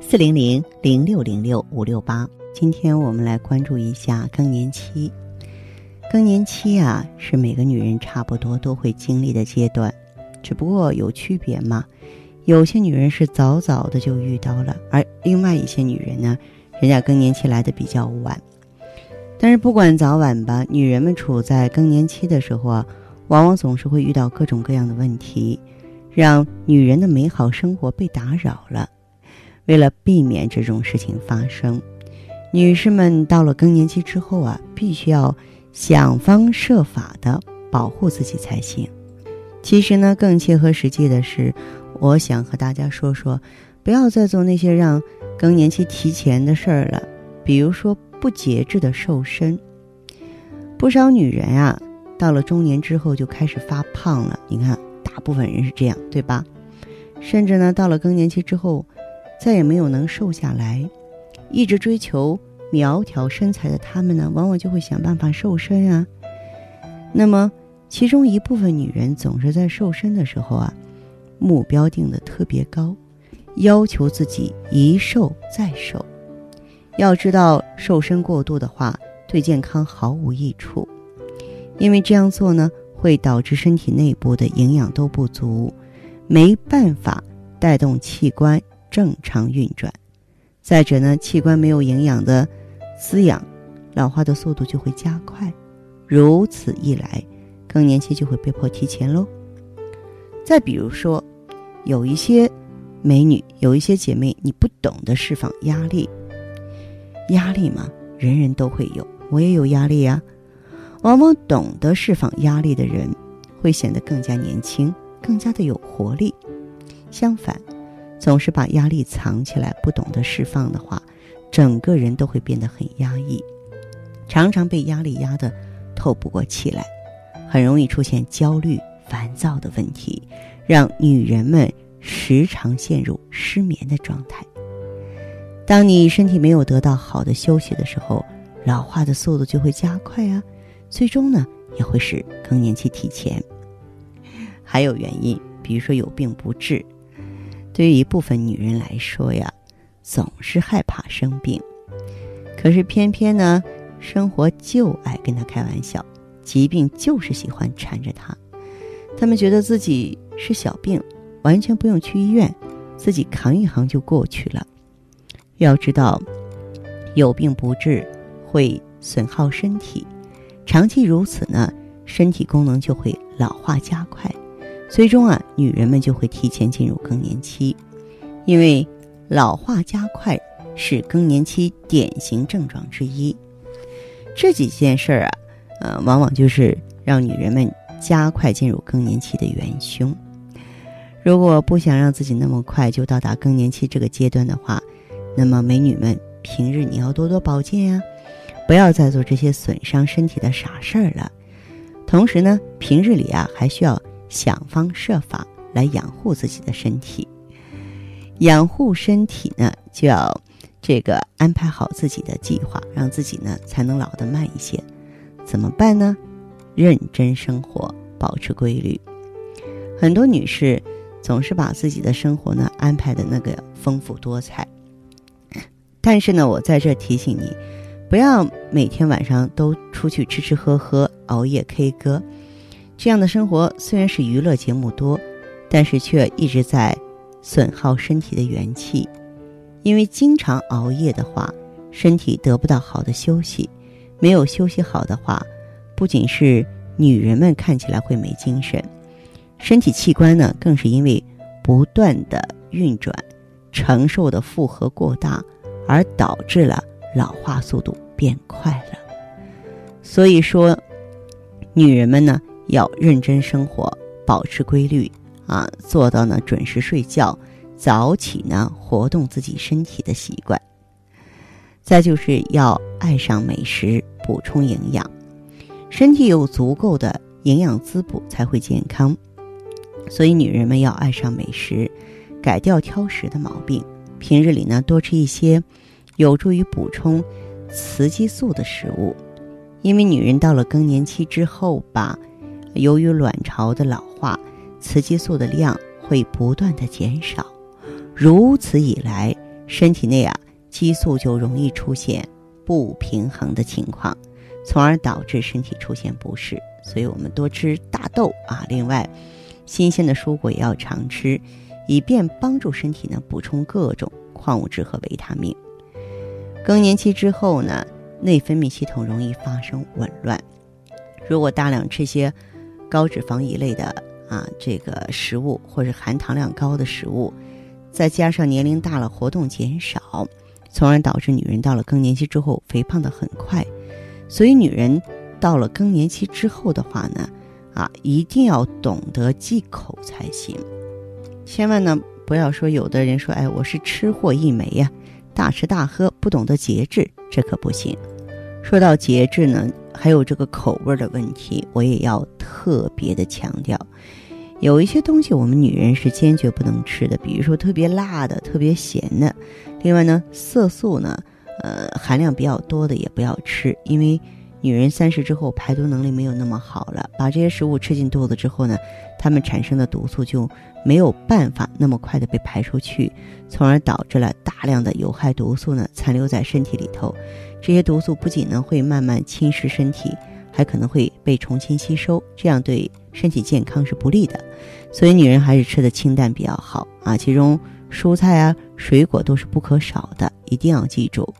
四零零零六零六五六八，今天我们来关注一下更年期。更年期啊，是每个女人差不多都会经历的阶段，只不过有区别嘛。有些女人是早早的就遇到了，而另外一些女人呢，人家更年期来的比较晚。但是不管早晚吧，女人们处在更年期的时候啊，往往总是会遇到各种各样的问题，让女人的美好生活被打扰了。为了避免这种事情发生，女士们到了更年期之后啊，必须要想方设法的保护自己才行。其实呢，更切合实际的是，我想和大家说说，不要再做那些让更年期提前的事儿了，比如说不节制的瘦身。不少女人啊，到了中年之后就开始发胖了。你看，大部分人是这样，对吧？甚至呢，到了更年期之后。再也没有能瘦下来，一直追求苗条身材的他们呢，往往就会想办法瘦身啊。那么，其中一部分女人总是在瘦身的时候啊，目标定的特别高，要求自己一瘦再瘦。要知道，瘦身过度的话，对健康毫无益处，因为这样做呢，会导致身体内部的营养都不足，没办法带动器官。正常运转，再者呢，器官没有营养的滋养，老化的速度就会加快，如此一来，更年期就会被迫提前喽。再比如说，有一些美女，有一些姐妹，你不懂得释放压力，压力嘛，人人都会有，我也有压力呀。往往懂得释放压力的人，会显得更加年轻，更加的有活力。相反。总是把压力藏起来，不懂得释放的话，整个人都会变得很压抑，常常被压力压得透不过气来，很容易出现焦虑、烦躁的问题，让女人们时常陷入失眠的状态。当你身体没有得到好的休息的时候，老化的速度就会加快啊，最终呢也会使更年期提前。还有原因，比如说有病不治。对于一部分女人来说呀，总是害怕生病，可是偏偏呢，生活就爱跟她开玩笑，疾病就是喜欢缠着她。她们觉得自己是小病，完全不用去医院，自己扛一扛就过去了。要知道，有病不治会损耗身体，长期如此呢，身体功能就会老化加快。最终啊，女人们就会提前进入更年期，因为老化加快是更年期典型症状之一。这几件事儿啊，呃，往往就是让女人们加快进入更年期的元凶。如果不想让自己那么快就到达更年期这个阶段的话，那么美女们平日你要多多保健呀，不要再做这些损伤身体的傻事儿了。同时呢，平日里啊还需要。想方设法来养护自己的身体，养护身体呢，就要这个安排好自己的计划，让自己呢才能老得慢一些。怎么办呢？认真生活，保持规律。很多女士总是把自己的生活呢安排的那个丰富多彩，但是呢，我在这提醒你，不要每天晚上都出去吃吃喝喝，熬夜 K 歌。这样的生活虽然是娱乐节目多，但是却一直在损耗身体的元气。因为经常熬夜的话，身体得不到好的休息，没有休息好的话，不仅是女人们看起来会没精神，身体器官呢更是因为不断的运转，承受的负荷过大，而导致了老化速度变快了。所以说，女人们呢。要认真生活，保持规律啊，做到呢准时睡觉，早起呢活动自己身体的习惯。再就是要爱上美食，补充营养。身体有足够的营养滋补才会健康，所以女人们要爱上美食，改掉挑食的毛病。平日里呢，多吃一些有助于补充雌激素的食物。因为女人到了更年期之后吧，由于卵巢的老化，雌激素的量会不断的减少，如此以来，身体内啊激素就容易出现不平衡的情况。从而导致身体出现不适，所以我们多吃大豆啊。另外，新鲜的蔬果也要常吃，以便帮助身体呢补充各种矿物质和维他命。更年期之后呢，内分泌系统容易发生紊乱。如果大量吃些高脂肪一类的啊这个食物，或者含糖量高的食物，再加上年龄大了活动减少，从而导致女人到了更年期之后肥胖的很快。所以，女人到了更年期之后的话呢，啊，一定要懂得忌口才行。千万呢，不要说有的人说，哎，我是吃货一枚呀，大吃大喝，不懂得节制，这可不行。说到节制呢，还有这个口味的问题，我也要特别的强调。有一些东西我们女人是坚决不能吃的，比如说特别辣的、特别咸的。另外呢，色素呢。呃，含量比较多的也不要吃，因为女人三十之后排毒能力没有那么好了，把这些食物吃进肚子之后呢，它们产生的毒素就没有办法那么快的被排出去，从而导致了大量的有害毒素呢残留在身体里头。这些毒素不仅呢会慢慢侵蚀身体，还可能会被重新吸收，这样对身体健康是不利的。所以女人还是吃的清淡比较好啊，其中蔬菜啊、水果都是不可少的，一定要记住。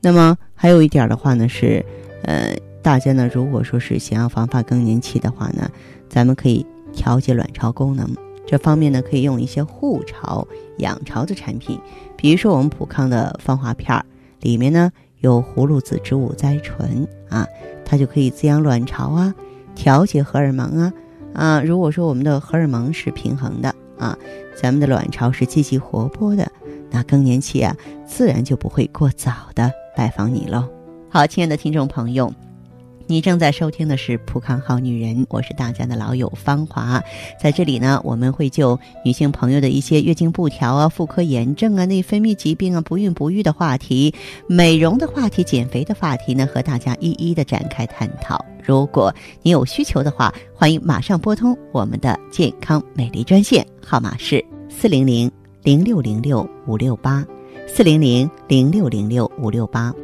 那么还有一点的话呢是，呃，大家呢如果说是想要防发更年期的话呢，咱们可以调节卵巢功能，这方面呢可以用一些护巢养巢的产品，比如说我们普康的芳华片儿，里面呢有葫芦籽植物甾醇啊，它就可以滋养卵巢啊，调节荷尔蒙啊啊，如果说我们的荷尔蒙是平衡的啊，咱们的卵巢是积极活泼的，那更年期啊自然就不会过早的。拜访你喽，好，亲爱的听众朋友，你正在收听的是《普康好女人》，我是大家的老友芳华，在这里呢，我们会就女性朋友的一些月经不调啊、妇科炎症啊、内分泌疾病啊、不孕不育的话题、美容的话题、减肥的话题呢，和大家一一的展开探讨。如果你有需求的话，欢迎马上拨通我们的健康美丽专线，号码是四零零零六零六五六八。四零零零六零六五六八，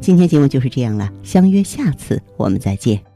今天节目就是这样了，相约下次我们再见。